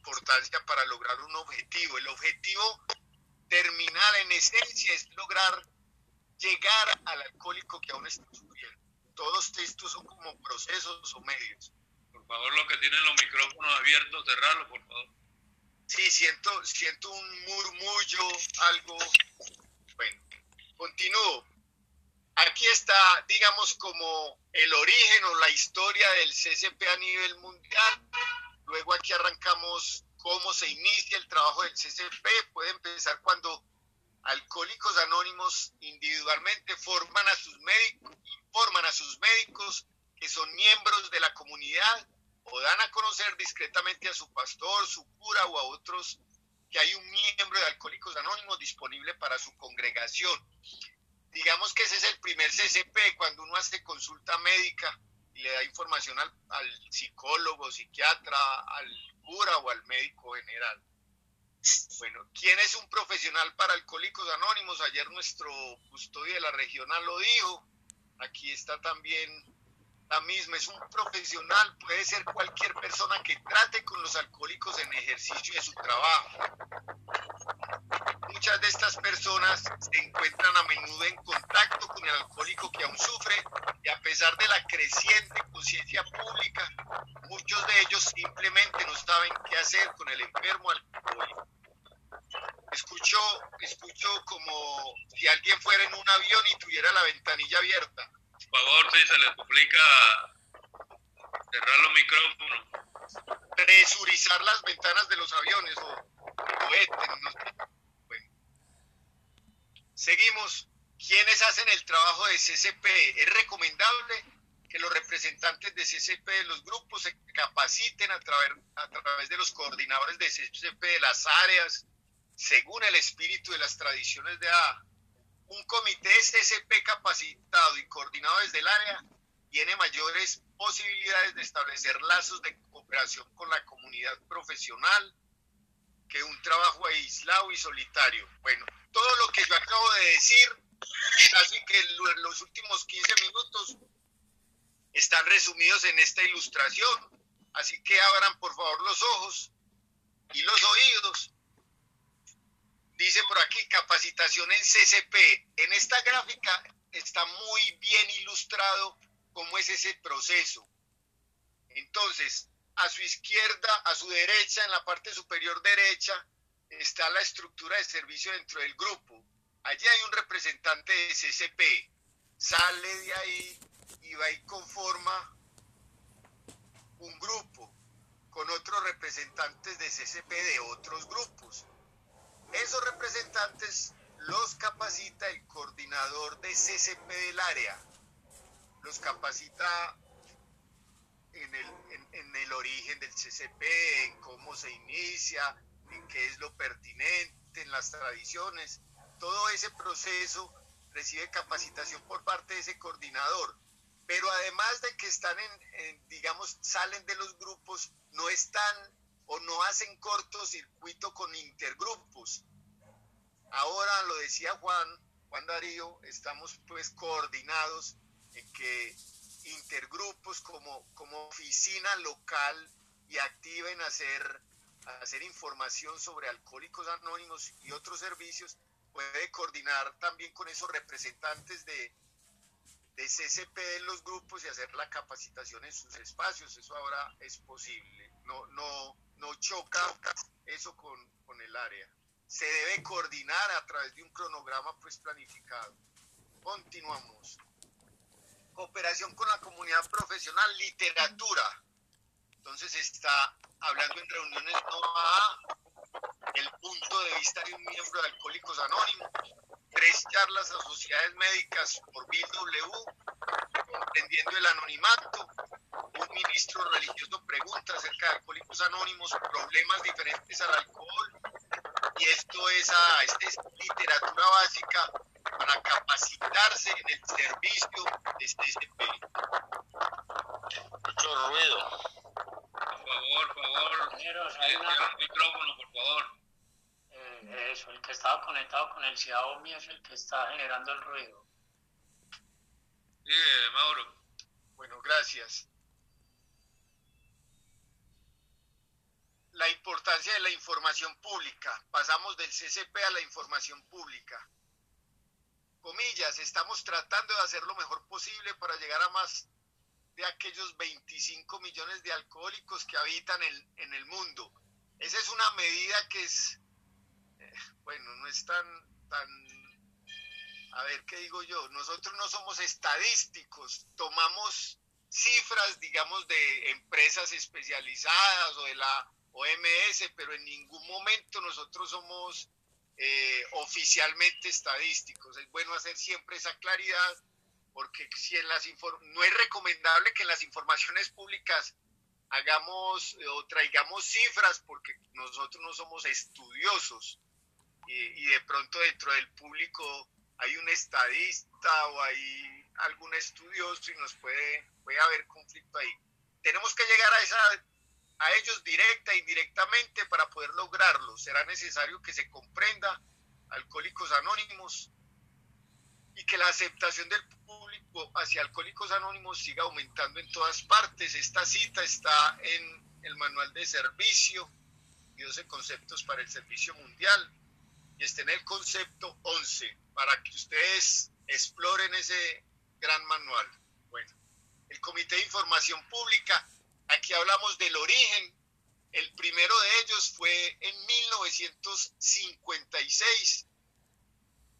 importancia para lograr un objetivo. El objetivo terminal en esencia es lograr llegar al alcohólico que aún está sufriendo. Todos estos son como procesos o medios. Por favor, los que tienen los micrófonos abiertos, cerrarlos, por favor. Sí, siento, siento un murmullo, algo. Bueno, continúo. Aquí está, digamos, como el origen o la historia del CCP a nivel mundial. Luego aquí arrancamos cómo se inicia el trabajo del CCP. Puede empezar cuando alcohólicos anónimos individualmente forman a sus médicos, informan a sus médicos que son miembros de la comunidad o dan a conocer discretamente a su pastor, su cura o a otros que hay un miembro de Alcohólicos Anónimos disponible para su congregación. Digamos que ese es el primer CCP, cuando uno hace consulta médica y le da información al, al psicólogo, psiquiatra, al cura o al médico general. Bueno, ¿quién es un profesional para Alcohólicos Anónimos? Ayer nuestro custodio de la regional lo dijo. Aquí está también la misma, es un profesional, puede ser cualquier persona que trate con los alcohólicos en ejercicio de su trabajo. Muchas de estas personas se encuentran a menudo en contacto con el alcohólico que aún sufre y a pesar de la creciente conciencia pública, muchos de ellos simplemente no saben qué hacer con el enfermo alcohólico. Escucho, escucho como si alguien fuera en un avión y tuviera la ventanilla abierta Por favor, si se le suplica cerrar los micrófonos. presurizar las ventanas de los aviones o cohetes. no sé. Seguimos. ¿Quiénes hacen el trabajo de CCP? Es recomendable que los representantes de CCP de los grupos se capaciten a través, a través de los coordinadores de CCP de las áreas, según el espíritu de las tradiciones de A. Un comité CCP capacitado y coordinado desde el área tiene mayores posibilidades de establecer lazos de cooperación con la comunidad profesional que un trabajo aislado y solitario. Bueno, todo lo que yo acabo de decir, casi que lo- los últimos 15 minutos están resumidos en esta ilustración. Así que abran por favor los ojos y los oídos. Dice por aquí capacitación en CCP. En esta gráfica está muy bien ilustrado cómo es ese proceso. Entonces, a su izquierda, a su derecha, en la parte superior derecha, está la estructura de servicio dentro del grupo. Allí hay un representante de CCP. Sale de ahí y va y conforma un grupo con otros representantes de CCP de otros grupos. Esos representantes los capacita el coordinador de CCP del área. Los capacita en el, en, en el origen del CCP, en cómo se inicia, en qué es lo pertinente, en las tradiciones. Todo ese proceso recibe capacitación por parte de ese coordinador. Pero además de que están en, en, digamos, salen de los grupos, no están o no hacen cortocircuito con intergrupos. Ahora lo decía Juan, Juan Darío, estamos pues coordinados en que intergrupos como, como oficina local y activa en hacer hacer información sobre alcohólicos anónimos y otros servicios, puede coordinar también con esos representantes de, de CCP en los grupos y hacer la capacitación en sus espacios. Eso ahora es posible. No, no, no choca eso con, con el área. Se debe coordinar a través de un cronograma pues planificado. Continuamos. Cooperación con la comunidad profesional, literatura. Entonces está hablando en reuniones no a el punto de vista de un miembro de Alcohólicos Anónimos, tres charlas a sociedades médicas por BW, comprendiendo el anonimato, un ministro religioso pregunta acerca de Alcohólicos Anónimos, problemas diferentes al alcohol, y esto es, a, esta es literatura básica para capacitarse en el servicio de CCP. Mucho ruido. Por favor, por favor. hay una- el micrófono, por favor. Eh, eso, el que estaba conectado con el Xiaomi es el que está generando el ruido. Sí, Mauro. Bueno, gracias. La importancia de la información pública. Pasamos del CCP a la información pública. Comillas, estamos tratando de hacer lo mejor posible para llegar a más de aquellos 25 millones de alcohólicos que habitan en, en el mundo. Esa es una medida que es, bueno, no es tan, tan, a ver, ¿qué digo yo? Nosotros no somos estadísticos, tomamos cifras, digamos, de empresas especializadas o de la OMS, pero en ningún momento nosotros somos eh, oficialmente estadísticos. Es bueno hacer siempre esa claridad, porque si en las no es recomendable que en las informaciones públicas hagamos o traigamos cifras, porque nosotros no somos estudiosos y, y de pronto dentro del público hay un estadista o hay algún estudioso y nos puede, puede haber conflicto ahí. Tenemos que llegar a, esa, a ellos directa e indirectamente para poder lograrlo. Será necesario que se comprenda Alcohólicos Anónimos y que la aceptación del público hacia Alcohólicos Anónimos siga aumentando en todas partes. Esta cita está en el manual de servicio y 12 conceptos para el servicio mundial y está en el concepto 11 para que ustedes exploren ese gran manual. Bueno, el Comité de Información Pública, aquí hablamos del origen. El primero de ellos fue en 1956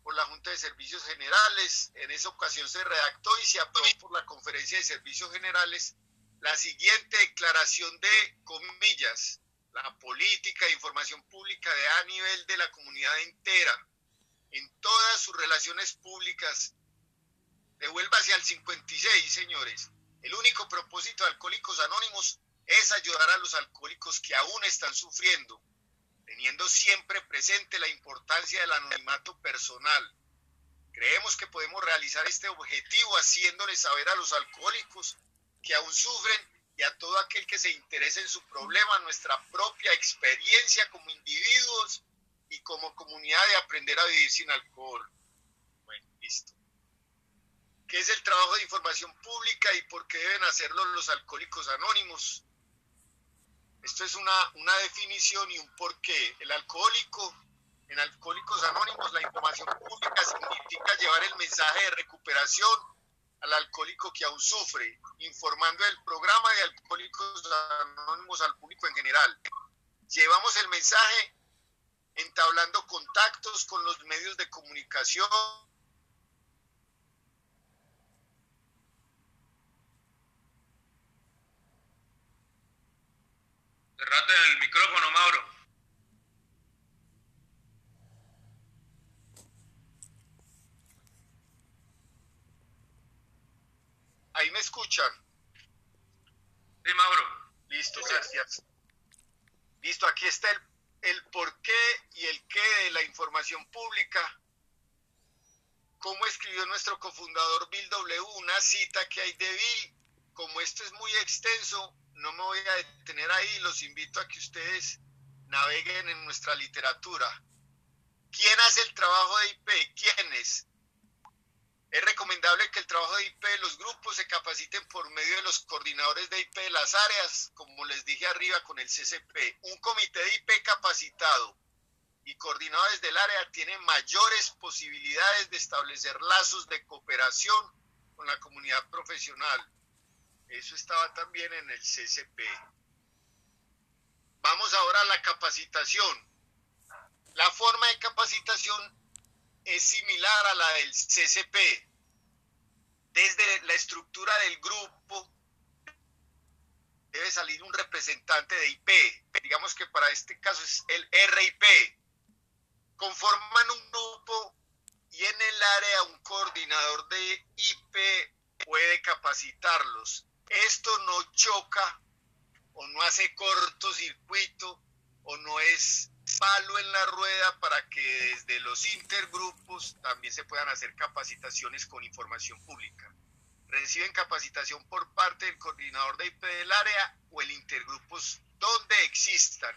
por la Junta de Servicios Generales. En esa ocasión se redactó y se aprobó por la Conferencia de Servicios Generales la siguiente declaración de comillas, la política de información pública de a nivel de la comunidad entera, en todas sus relaciones públicas. Devuélvase al 56, señores. El único propósito de Alcohólicos Anónimos es ayudar a los alcohólicos que aún están sufriendo, teniendo siempre presente la importancia del anonimato personal. Creemos que podemos realizar este objetivo haciéndoles saber a los alcohólicos que aún sufren y a todo aquel que se interese en su problema nuestra propia experiencia como individuos y como comunidad de aprender a vivir sin alcohol. Bueno, listo. ¿Qué es el trabajo de información pública y por qué deben hacerlo los alcohólicos anónimos? Esto es una, una definición y un porqué. El alcohólico, en Alcohólicos Anónimos, la información pública significa llevar el mensaje de recuperación al alcohólico que aún sufre, informando el programa de Alcohólicos Anónimos al público en general. Llevamos el mensaje entablando contactos con los medios de comunicación, Cerrate el micrófono, Mauro. ahí me escuchan. Sí, Mauro. Listo, gracias. Listo, aquí está el, el por qué y el qué de la información pública. Como escribió nuestro cofundador Bill W, una cita que hay de Bill. Como esto es muy extenso, no me voy a detener ahí, los invito a que ustedes naveguen en nuestra literatura. ¿Quién hace el trabajo de IP? ¿Quiénes? Es recomendable que el trabajo de IP de los grupos se capaciten por medio de los coordinadores de IP de las áreas, como les dije arriba con el CCP. Un comité de IP capacitado y coordinadores del área tienen mayores posibilidades de establecer lazos de cooperación con la comunidad profesional. Eso estaba también en el CCP. Vamos ahora a la capacitación. La forma de capacitación es similar a la del CCP. Desde la estructura del grupo debe salir un representante de IP. Digamos que para este caso es el RIP. Conforman un grupo y en el área un coordinador de IP puede capacitarlos. Esto no choca o no hace cortocircuito o no es palo en la rueda para que desde los intergrupos también se puedan hacer capacitaciones con información pública. Reciben capacitación por parte del coordinador de IP del área o el intergrupos donde existan.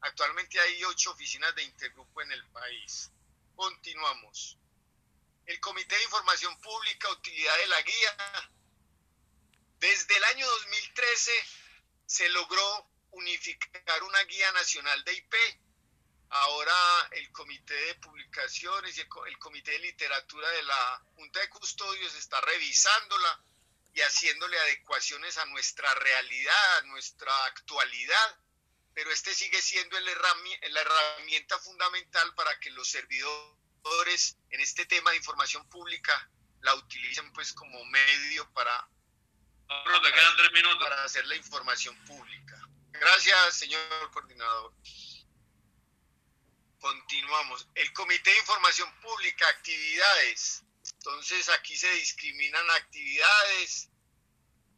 Actualmente hay ocho oficinas de intergrupo en el país. Continuamos. El Comité de Información Pública, utilidad de la guía. Desde el año 2013 se logró unificar una guía nacional de IP. Ahora el Comité de Publicaciones y el Comité de Literatura de la Junta de Custodios está revisándola y haciéndole adecuaciones a nuestra realidad, a nuestra actualidad, pero este sigue siendo la herramienta fundamental para que los servidores en este tema de información pública la utilicen pues como medio para, para hacer la información pública. Gracias, señor coordinador. Continuamos. El Comité de Información Pública, actividades. Entonces aquí se discriminan actividades.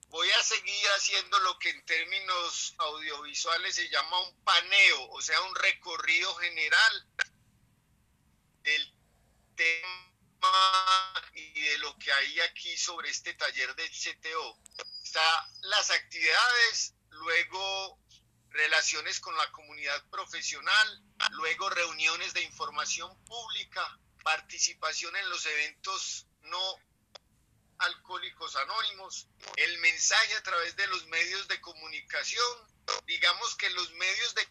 Voy a seguir haciendo lo que en términos audiovisuales se llama un paneo, o sea, un recorrido general del tema y de lo que hay aquí sobre este taller del CTO. Está las actividades, luego relaciones con la comunidad profesional, luego reuniones de información pública, participación en los eventos no alcohólicos anónimos, el mensaje a través de los medios de comunicación, digamos que los medios de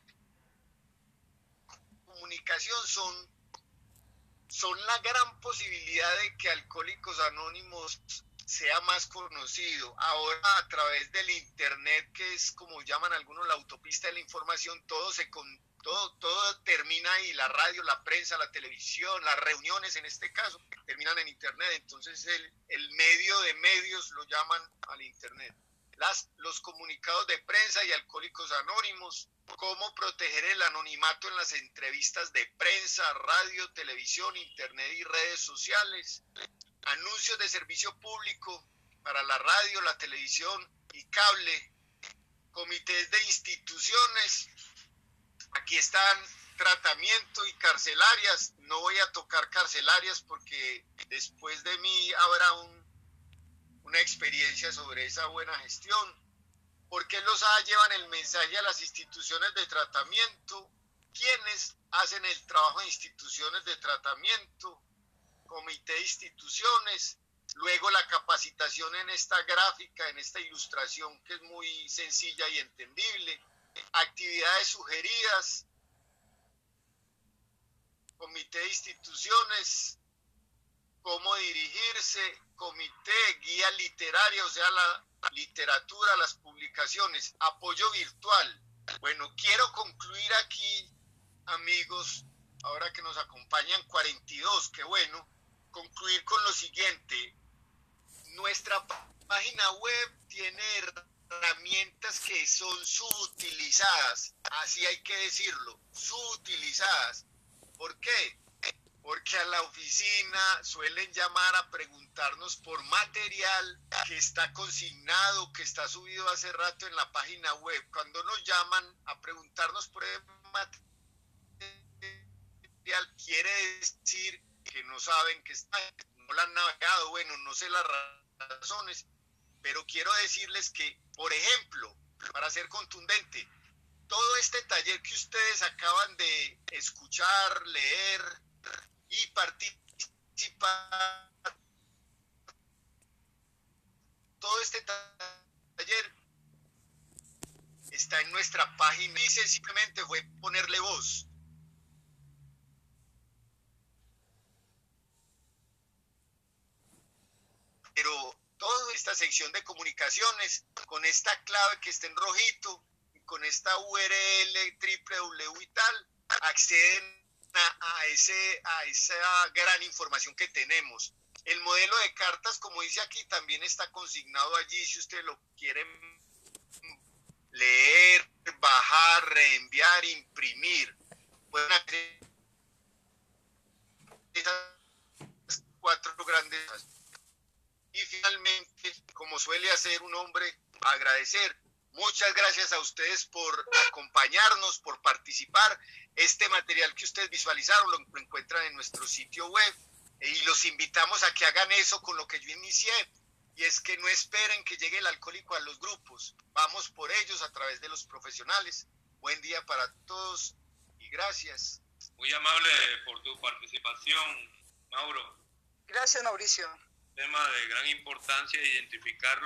comunicación son, son la gran posibilidad de que Alcohólicos Anónimos sea más conocido. Ahora a través del Internet, que es como llaman algunos la autopista de la información, todo se con, todo, todo termina ahí, la radio, la prensa, la televisión, las reuniones en este caso, terminan en Internet. Entonces el, el medio de medios lo llaman al Internet. Las, los comunicados de prensa y alcohólicos anónimos, cómo proteger el anonimato en las entrevistas de prensa, radio, televisión, internet y redes sociales, anuncios de servicio público para la radio, la televisión y cable, comités de instituciones, aquí están tratamiento y carcelarias, no voy a tocar carcelarias porque después de mí habrá un, una experiencia sobre esa buena gestión. porque los A llevan el mensaje a las instituciones de tratamiento? ¿Quiénes hacen el trabajo de instituciones de tratamiento? Comité de instituciones, luego la capacitación en esta gráfica, en esta ilustración que es muy sencilla y entendible, actividades sugeridas, comité de instituciones, cómo dirigirse, comité, guía literaria, o sea, la literatura, las publicaciones, apoyo virtual. Bueno, quiero concluir aquí, amigos, ahora que nos acompañan 42, qué bueno, concluir con lo siguiente. Nuestra página web tiene herramientas que son subutilizadas, así hay que decirlo, subutilizadas. ¿Por qué? Porque a la oficina suelen llamar a preguntarnos por material que está consignado, que está subido hace rato en la página web. Cuando nos llaman a preguntarnos por el material, quiere decir que no saben que está, no la han navegado, bueno, no sé las razones, pero quiero decirles que, por ejemplo, para ser contundente, todo este taller que ustedes acaban de escuchar, leer y participar todo este taller está en nuestra página. Dice simplemente fue ponerle voz. Pero toda esta sección de comunicaciones, con esta clave que está en rojito, con esta URL www y tal, acceden a, ese, a esa gran información que tenemos. El modelo de cartas, como dice aquí, también está consignado allí si usted lo quiere leer, bajar, reenviar, imprimir. Pueden esas cuatro grandes. Y finalmente, como suele hacer un hombre, agradecer. Muchas gracias a ustedes por acompañarnos, por participar. Este material que ustedes visualizaron lo encuentran en nuestro sitio web y los invitamos a que hagan eso con lo que yo inicié y es que no esperen que llegue el alcohólico a los grupos, vamos por ellos a través de los profesionales. Buen día para todos y gracias. Muy amable por tu participación, Mauro. Gracias, Mauricio. Tema de gran importancia, identificar